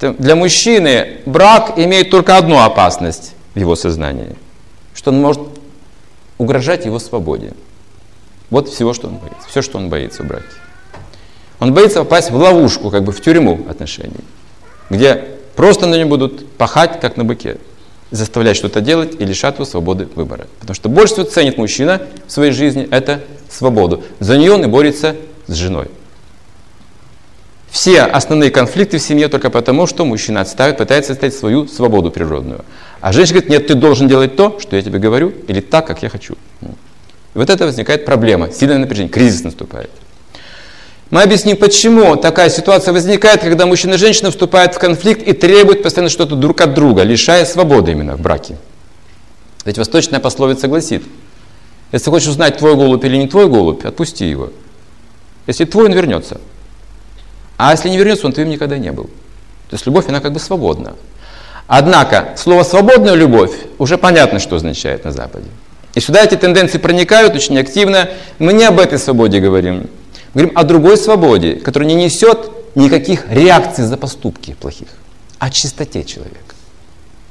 Для мужчины брак имеет только одну опасность в его сознании, что он может угрожать его свободе. Вот всего, что он боится. Все, что он боится в браке. Он боится попасть в ловушку, как бы в тюрьму отношений, где просто на нем будут пахать, как на быке, заставлять что-то делать и лишать его свободы выбора. Потому что больше всего ценит мужчина в своей жизни – это свободу. За нее он и борется с женой. Все основные конфликты в семье только потому, что мужчина отставит, пытается отстоять свою свободу природную. А женщина говорит, нет, ты должен делать то, что я тебе говорю, или так, как я хочу. И вот это возникает проблема, сильное напряжение, кризис наступает. Мы объясним, почему такая ситуация возникает, когда мужчина и женщина вступают в конфликт и требуют постоянно что-то друг от друга, лишая свободы именно в браке. Ведь восточная пословица гласит, если хочешь узнать, твой голубь или не твой голубь, отпусти его. Если твой, он вернется. А если не вернется, он твоим никогда не был. То есть любовь, она как бы свободна. Однако, слово «свободная любовь» уже понятно, что означает на Западе. И сюда эти тенденции проникают очень активно. Мы не об этой свободе говорим. Мы говорим о другой свободе, которая не несет никаких реакций за поступки плохих, о чистоте человека.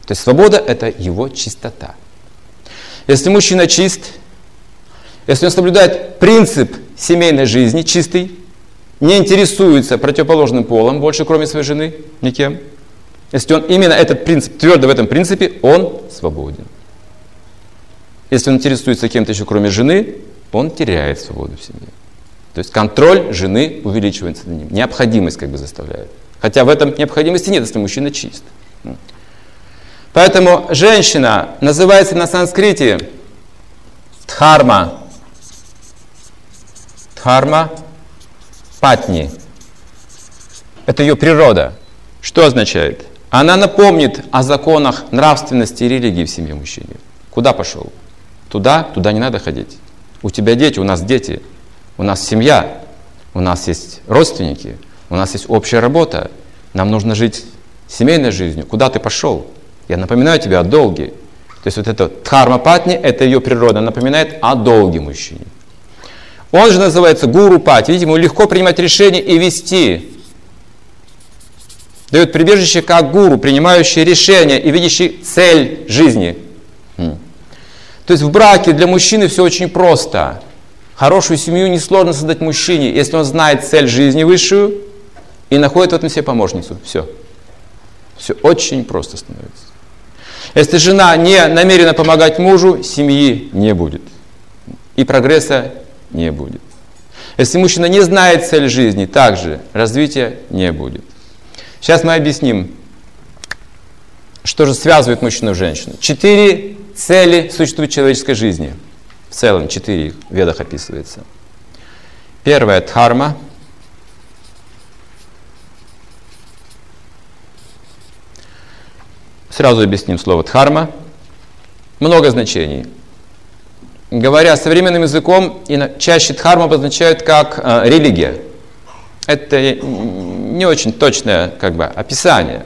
То есть свобода – это его чистота. Если мужчина чист, если он соблюдает принцип семейной жизни чистый, не интересуется противоположным полом больше, кроме своей жены, никем, если он именно этот принцип, твердо в этом принципе, он свободен. Если он интересуется кем-то еще, кроме жены, он теряет свободу в семье. То есть контроль жены увеличивается на ним. Необходимость как бы заставляет. Хотя в этом необходимости нет, если мужчина чист. Поэтому женщина называется на санскрите дхарма. Дхарма патни. Это ее природа. Что означает? Она напомнит о законах нравственности и религии в семье мужчине. Куда пошел? Туда, туда не надо ходить. У тебя дети, у нас дети. У нас семья, у нас есть родственники, у нас есть общая работа. Нам нужно жить семейной жизнью. Куда ты пошел? Я напоминаю тебе о долге. То есть вот это дхарма патни, это ее природа, напоминает о долге мужчине. Он же называется гуру пати. Видите, ему легко принимать решения и вести. Дает прибежище как гуру, принимающий решения и видящий цель жизни. То есть в браке для мужчины все очень просто. Хорошую семью несложно создать мужчине, если он знает цель жизни высшую и находит в этом себе помощницу. Все. Все очень просто становится. Если жена не намерена помогать мужу, семьи не будет. И прогресса не будет. Если мужчина не знает цель жизни, также развития не будет. Сейчас мы объясним, что же связывает мужчину и женщину. Четыре цели существуют в человеческой жизни – в целом четыре в ведах описывается. Первое – дхарма. Сразу объясним слово дхарма. Много значений. Говоря современным языком, чаще дхарма обозначают как э, религия. Это не очень точное как бы, описание.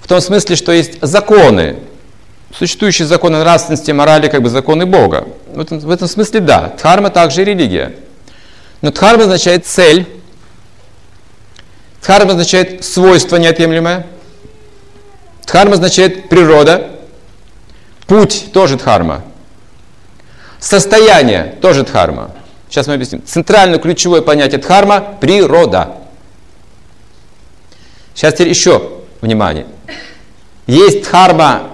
В том смысле, что есть законы, существующие законы нравственности морали, как бы законы Бога. В этом, в этом смысле да, дхарма также религия. Но дхарма означает цель, дхарма означает свойство неотъемлемое, дхарма означает природа, путь тоже дхарма, состояние тоже дхарма. Сейчас мы объясним. Центральное ключевое понятие дхарма – природа. Сейчас теперь еще внимание. Есть дхарма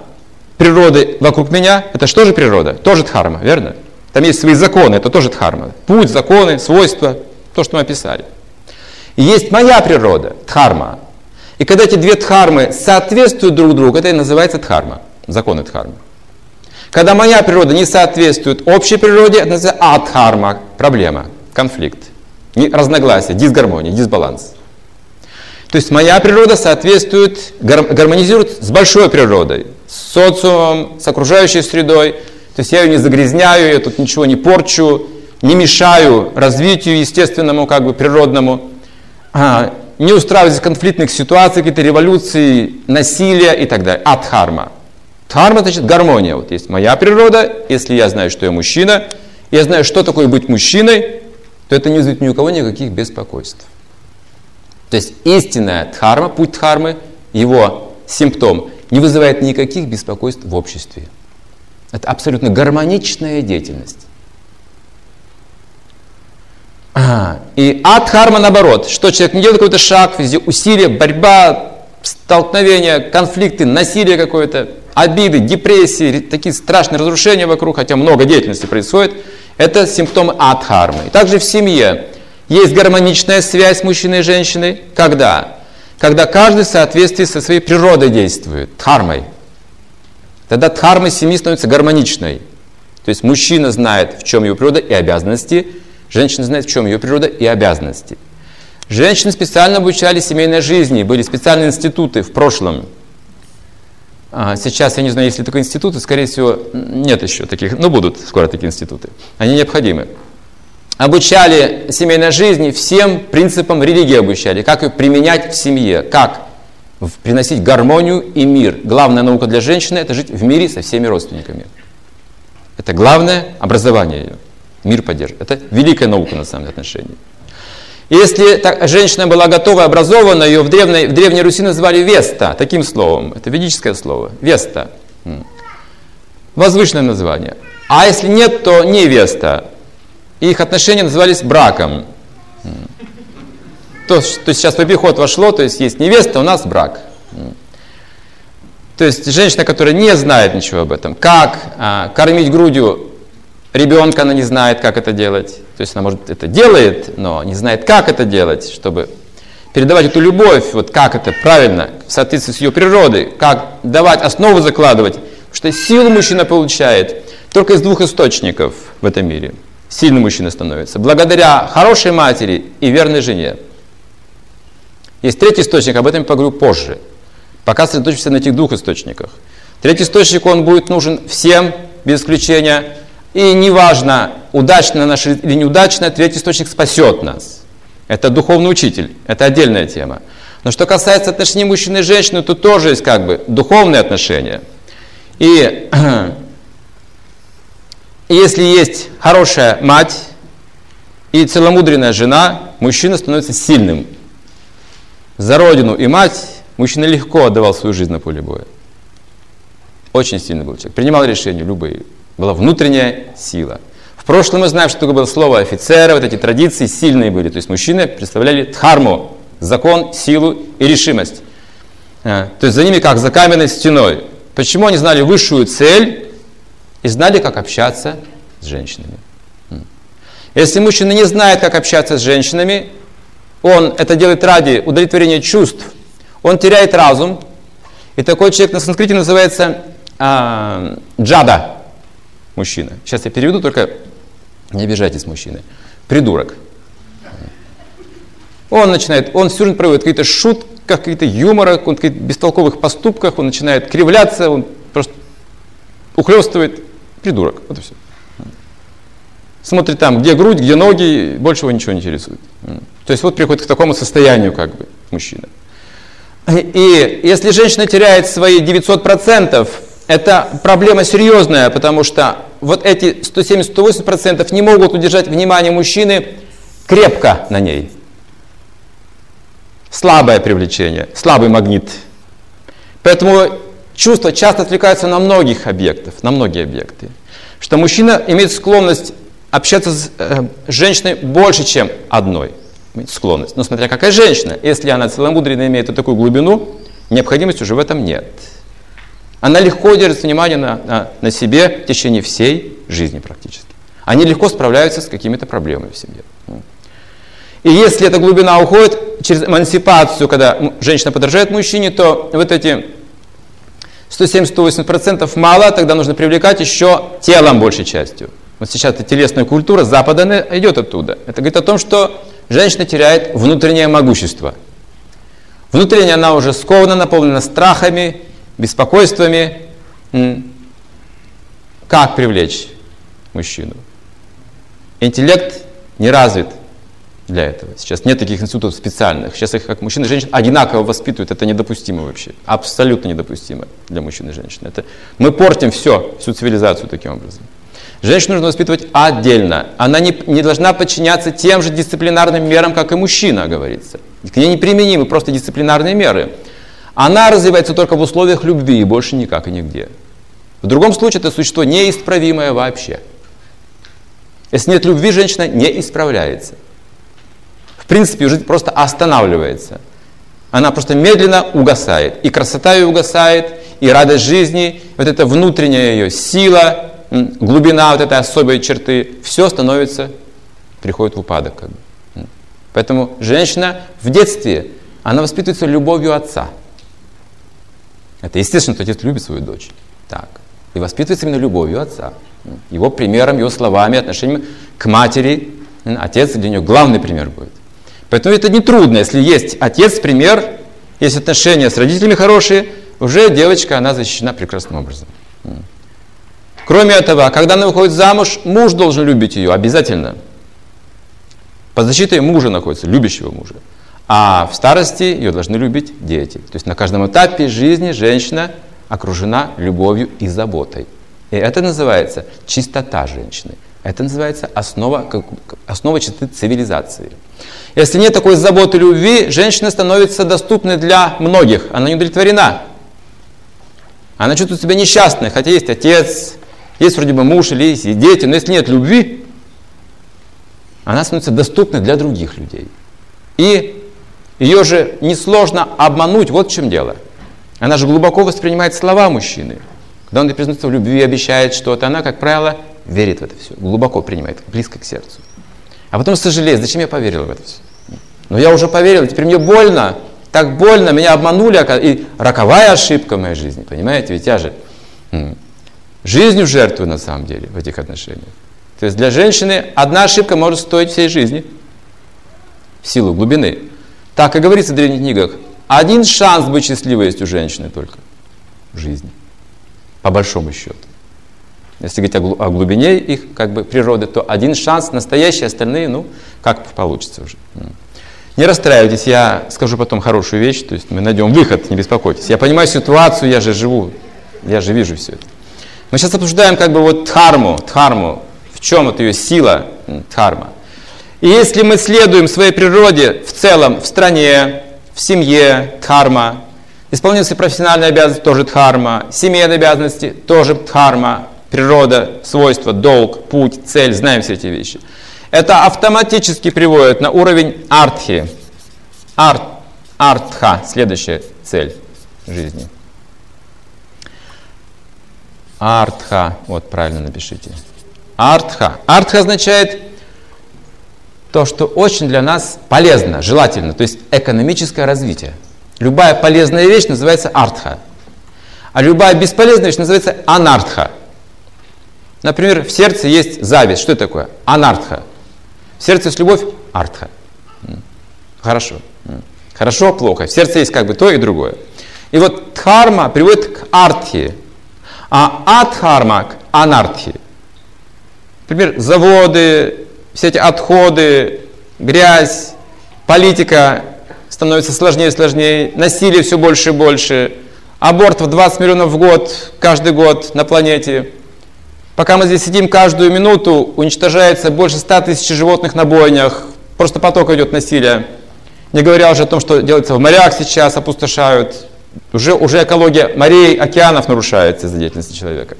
природы вокруг меня, это что же природа? Тоже дхарма, верно? Там есть свои законы, это тоже дхарма. Путь, законы, свойства, то, что мы описали. И есть моя природа, дхарма. И когда эти две дхармы соответствуют друг другу, это и называется дхарма, законы дхармы. Когда моя природа не соответствует общей природе, это называется адхарма, проблема, конфликт, разногласие, дисгармония, дисбаланс. То есть моя природа соответствует, гармонизирует с большой природой, с социумом, с окружающей средой. То есть я ее не загрязняю, я тут ничего не порчу, не мешаю развитию естественному, как бы природному, а, не устраиваю конфликтных ситуаций, какие-то революции, насилия и так далее. Адхарма. Дхарма значит гармония. Вот есть моя природа, если я знаю, что я мужчина, я знаю, что такое быть мужчиной, то это не вызовет ни у кого никаких беспокойств. То есть истинная дхарма, путь дхармы, его симптом, не вызывает никаких беспокойств в обществе. Это абсолютно гармоничная деятельность. И адхарма наоборот, что человек не делает какой-то шаг, везде усилия, борьба, столкновения, конфликты, насилие какое-то, обиды, депрессии, такие страшные разрушения вокруг, хотя много деятельности происходит, это симптомы адхармы. И также в семье есть гармоничная связь мужчины и женщины. Когда? Когда каждый в соответствии со своей природой действует, дхармой. Тогда дхарма семьи становится гармоничной. То есть мужчина знает, в чем его природа и обязанности, женщина знает, в чем ее природа и обязанности. Женщины специально обучали семейной жизни, были специальные институты в прошлом. А сейчас я не знаю, есть ли такие институты, скорее всего, нет еще таких, но будут скоро такие институты. Они необходимы. Обучали семейной жизни всем принципам религии обучали, как ее применять в семье, как приносить гармонию и мир. Главная наука для женщины – это жить в мире со всеми родственниками. Это главное образование ее. Мир поддерживать. Это великая наука на самом деле отношении. Если так, женщина была готова и образована, ее в древней, в древней Руси называли Веста, таким словом. Это ведическое слово. Веста. Возвышенное название. А если нет, то невеста. их отношения назывались браком. То, что сейчас в обиход вошло, то есть есть невеста, у нас брак. То есть женщина, которая не знает ничего об этом, как а, кормить грудью ребенка, она не знает, как это делать. То есть она, может, это делает, но не знает, как это делать, чтобы передавать эту любовь, вот как это правильно, в соответствии с ее природой, как давать основу закладывать. Потому что силу мужчина получает только из двух источников в этом мире. Сильный мужчина становится. Благодаря хорошей матери и верной жене. Есть третий источник, об этом я поговорю позже. Пока сосредоточимся на этих двух источниках. Третий источник, он будет нужен всем, без исключения. И неважно, удачно наш или неудачно, третий источник спасет нас. Это духовный учитель, это отдельная тема. Но что касается отношений мужчины и женщины, то тоже есть как бы духовные отношения. И если есть хорошая мать и целомудренная жена, мужчина становится сильным. За родину и мать мужчина легко отдавал свою жизнь на поле боя. Очень сильный был человек. Принимал решения любые была внутренняя сила. Прошлом мы знаем, что такое было слово офицера, вот эти традиции сильные были. То есть мужчины представляли дхарму, закон, силу и решимость. А, то есть за ними как за каменной стеной. Почему они знали высшую цель и знали, как общаться с женщинами. Если мужчина не знает, как общаться с женщинами, он это делает ради удовлетворения чувств, он теряет разум, и такой человек на санскрите называется а, джада, мужчина. Сейчас я переведу, только не обижайтесь, мужчины. Придурок. Он начинает, он всю жизнь проводит какие-то шутки, какие-то юмора, он в бестолковых поступках, он начинает кривляться, он просто ухлестывает. Придурок. Вот и все. Смотрит там, где грудь, где ноги, больше его ничего не интересует. То есть вот приходит к такому состоянию, как бы, мужчина. И если женщина теряет свои 900%, это проблема серьезная, потому что вот эти 170-180% не могут удержать внимание мужчины крепко на ней. Слабое привлечение, слабый магнит. Поэтому чувства часто отвлекаются на многих объектов, на многие объекты. Что мужчина имеет склонность общаться с э, женщиной больше, чем одной. Склонность. Но смотря какая женщина. Если она целомудренно имеет такую глубину, необходимости уже в этом нет. Она легко держит внимание на, на, на себе в течение всей жизни практически. Они легко справляются с какими-то проблемами в семье. И если эта глубина уходит через эмансипацию, когда женщина подражает мужчине, то вот эти 170-180% мало, тогда нужно привлекать еще телом большей частью. Вот сейчас эта телесная культура Запада идет оттуда. Это говорит о том, что женщина теряет внутреннее могущество. Внутренне она уже скована, наполнена страхами, беспокойствами. Как привлечь мужчину? Интеллект не развит для этого. Сейчас нет таких институтов специальных. Сейчас их как мужчин и женщин одинаково воспитывают. Это недопустимо вообще. Абсолютно недопустимо для мужчин и женщин. Это... Мы портим все, всю цивилизацию таким образом. Женщину нужно воспитывать отдельно. Она не, не должна подчиняться тем же дисциплинарным мерам, как и мужчина, говорится. К ней неприменимы просто дисциплинарные меры. Она развивается только в условиях любви и больше никак и нигде. В другом случае это существо неисправимое вообще. Если нет любви, женщина не исправляется. В принципе, жизнь просто останавливается. Она просто медленно угасает. И красота ее угасает, и радость жизни, вот эта внутренняя ее сила, глубина вот этой особой черты, все становится, приходит в упадок. Как бы. Поэтому женщина в детстве, она воспитывается любовью отца. Это естественно, что отец любит свою дочь. Так. И воспитывается именно любовью отца. Его примером, его словами, отношением к матери. Отец для нее главный пример будет. Поэтому это не трудно, если есть отец, пример, есть отношения с родителями хорошие, уже девочка, она защищена прекрасным образом. Кроме этого, когда она выходит замуж, муж должен любить ее обязательно. Под защитой мужа находится, любящего мужа. А в старости ее должны любить дети. То есть на каждом этапе жизни женщина окружена любовью и заботой. И это называется чистота женщины. Это называется основа, как, основа чистоты цивилизации. Если нет такой заботы любви, женщина становится доступной для многих. Она не удовлетворена. Она чувствует себя несчастной, хотя есть отец, есть вроде бы муж или есть дети, но если нет любви, она становится доступной для других людей. И ее же несложно обмануть, вот в чем дело. Она же глубоко воспринимает слова мужчины. Когда он признается в любви, обещает что-то, она, как правило, верит в это все, глубоко принимает, близко к сердцу. А потом сожалеет, зачем я поверил в это все. Но я уже поверил, теперь мне больно, так больно, меня обманули, и роковая ошибка в моей жизни, понимаете, ведь я же жизнью жертвую на самом деле в этих отношениях. То есть для женщины одна ошибка может стоить всей жизни в силу глубины. Так и говорится в древних книгах, один шанс быть счастливой есть у женщины только в жизни, по большому счету. Если говорить о глубине их как бы, природы, то один шанс, настоящий, остальные, ну, как получится уже. Не расстраивайтесь, я скажу потом хорошую вещь, то есть мы найдем выход, не беспокойтесь. Я понимаю ситуацию, я же живу, я же вижу все это. Мы сейчас обсуждаем как бы вот дхарму, дхарму, в чем вот ее сила, дхарма. И если мы следуем своей природе в целом, в стране, в семье, дхарма, исполнение своей профессиональной обязанности тоже дхарма, семейные обязанности тоже дхарма, природа, свойства, долг, путь, цель, знаем все эти вещи – это автоматически приводит на уровень артхи. Арт, артха, следующая цель жизни. Артха, вот правильно напишите. Артха. Артха означает то, что очень для нас полезно, желательно, то есть экономическое развитие. Любая полезная вещь называется артха. А любая бесполезная вещь называется анартха. Например, в сердце есть зависть. Что это такое? Анартха. В сердце есть любовь, артха. Хорошо. Хорошо, плохо. В сердце есть как бы то и другое. И вот дхарма приводит к артхи, а адхарма к анартхи. Например, заводы, все эти отходы, грязь, политика становится сложнее и сложнее, насилие все больше и больше, абортов 20 миллионов в год, каждый год на планете – Пока мы здесь сидим, каждую минуту уничтожается больше 100 тысяч животных на бойнях. Просто поток идет насилия. Не говоря уже о том, что делается в морях сейчас, опустошают. Уже, уже экология морей, океанов нарушается из-за деятельности человека.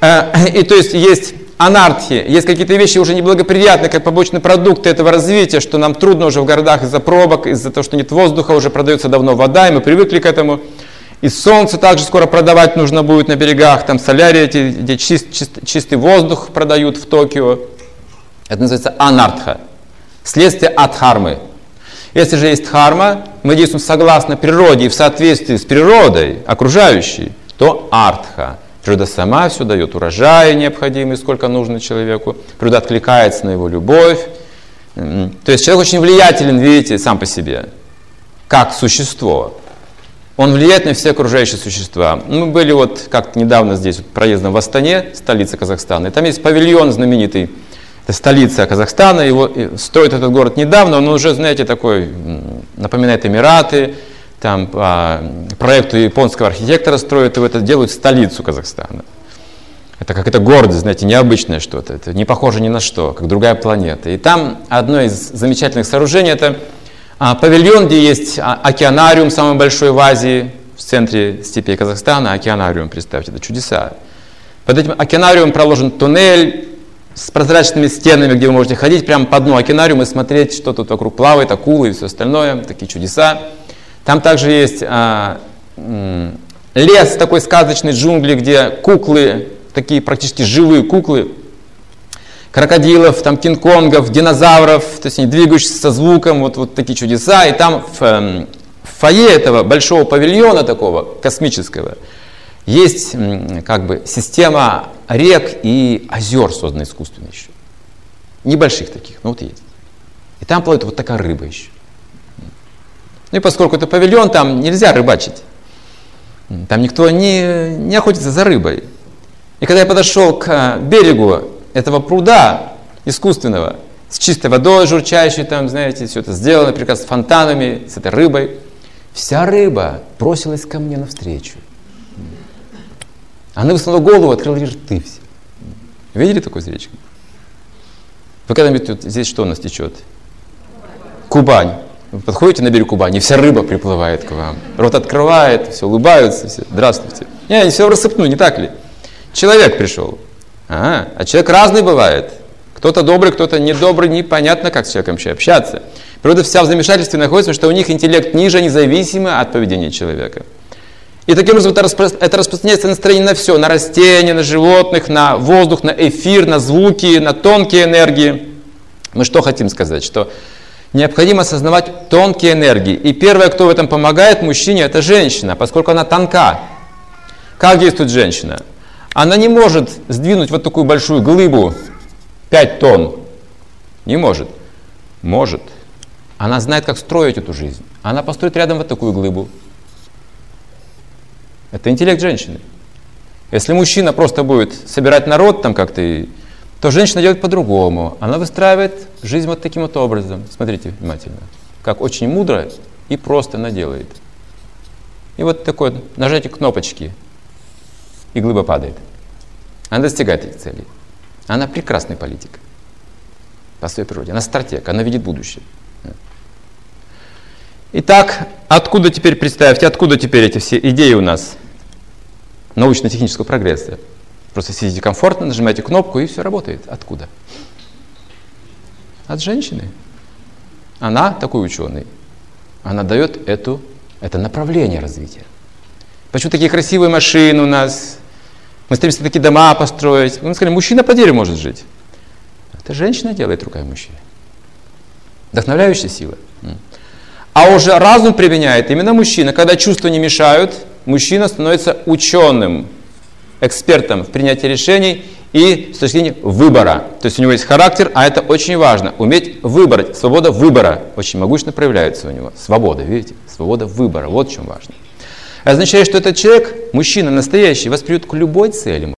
Э, и то есть есть анархия, есть какие-то вещи уже неблагоприятные, как побочные продукты этого развития, что нам трудно уже в городах из-за пробок, из-за того, что нет воздуха, уже продается давно вода, и мы привыкли к этому. И солнце также скоро продавать нужно будет на берегах, там солярии, эти, где чист, чист, чистый воздух продают в Токио. Это называется анартха, следствие от. Если же есть харма, мы действуем согласно природе и в соответствии с природой окружающей, то артха. Природа сама все дает урожай необходимый, сколько нужно человеку. Природа откликается на его любовь. То есть человек очень влиятелен, видите, сам по себе, как существо. Он влияет на все окружающие существа. Мы были вот как-то недавно здесь, вот, проездом в Астане, столица Казахстана, и там есть павильон знаменитый, это столица Казахстана, его строит этот город недавно, он уже, знаете, такой, напоминает Эмираты, там по проекту японского архитектора строят, и это делают столицу Казахстана. Это как это гордость, знаете, необычное что-то, это не похоже ни на что, как другая планета. И там одно из замечательных сооружений, это А, павильон, где есть а, океанариум, самый большой в Азии, в центре степи Казахстана, океанариум, представьте, это чудеса. Под этим океанариумом проложен туннель с прозрачными стенами, где вы можете ходить прямо по дну океанариума и смотреть, что тут вокруг плавает, акулы и все остальное, такие чудеса. Там также есть а, лес такой сказочный, джунгли, где куклы, такие практически живые куклы, крокодилов, там кинг-конгов, динозавров, то есть они двигающиеся со звуком, вот, вот такие чудеса. И там в, эм, в фойе этого большого павильона такого космического есть как бы система рек и озер, созданные искусственно еще. Небольших таких, но вот есть. И там плавает вот такая рыба еще. Ну и поскольку это павильон, там нельзя рыбачить. Там никто не, не охотится за рыбой. И когда я подошел к э, берегу этого пруда искусственного, с чистой водой журчащей, там, знаете, все это сделано прекрасно, фонтанами, с этой рыбой, вся рыба бросилась ко мне навстречу. Она высунула голову, открыла рты все. Видели такую зречку? Вы когда-нибудь тут, здесь что у нас течет? Кубань. Вы подходите на берег Кубани, вся рыба приплывает к вам. Рот открывает, все улыбаются, все. Здравствуйте. Не, они все рассыпну, не так ли? Человек пришел. А, а человек разный бывает. Кто-то добрый, кто-то недобрый, непонятно, как с человеком вообще общаться. Природа вся в замешательстве находится, что у них интеллект ниже, независимо от поведения человека. И таким образом это, распро... это распространяется настроение на все, на растения, на животных, на воздух, на эфир, на звуки, на тонкие энергии. Мы что хотим сказать? Что необходимо осознавать тонкие энергии. И первое, кто в этом помогает мужчине, это женщина, поскольку она тонка. Как действует женщина? Она не может сдвинуть вот такую большую глыбу, 5 тонн. Не может. Может. Она знает, как строить эту жизнь. Она построит рядом вот такую глыбу. Это интеллект женщины. Если мужчина просто будет собирать народ там как-то, то женщина делает по-другому. Она выстраивает жизнь вот таким вот образом. Смотрите внимательно. Как очень мудро и просто она делает. И вот такое нажатие кнопочки, и глыба падает. Она достигает этих целей. Она прекрасный политик по своей природе. Она стратег, она видит будущее. Итак, откуда теперь, представьте, откуда теперь эти все идеи у нас научно-технического прогресса? Просто сидите комфортно, нажимаете кнопку, и все работает. Откуда? От женщины. Она такой ученый. Она дает эту, это направление развития. Почему такие красивые машины у нас? Мы стремимся такие дома построить. Мы сказали, мужчина по дереву может жить. Это женщина делает руками мужчины. Вдохновляющая сила. А уже разум применяет именно мужчина. Когда чувства не мешают, мужчина становится ученым, экспертом в принятии решений и с точки зрения выбора. То есть у него есть характер, а это очень важно. Уметь выбрать. Свобода выбора очень могущественно проявляется у него. Свобода, видите? Свобода выбора. Вот в чем важно. Это означает, что этот человек, мужчина настоящий, восприют к любой цели.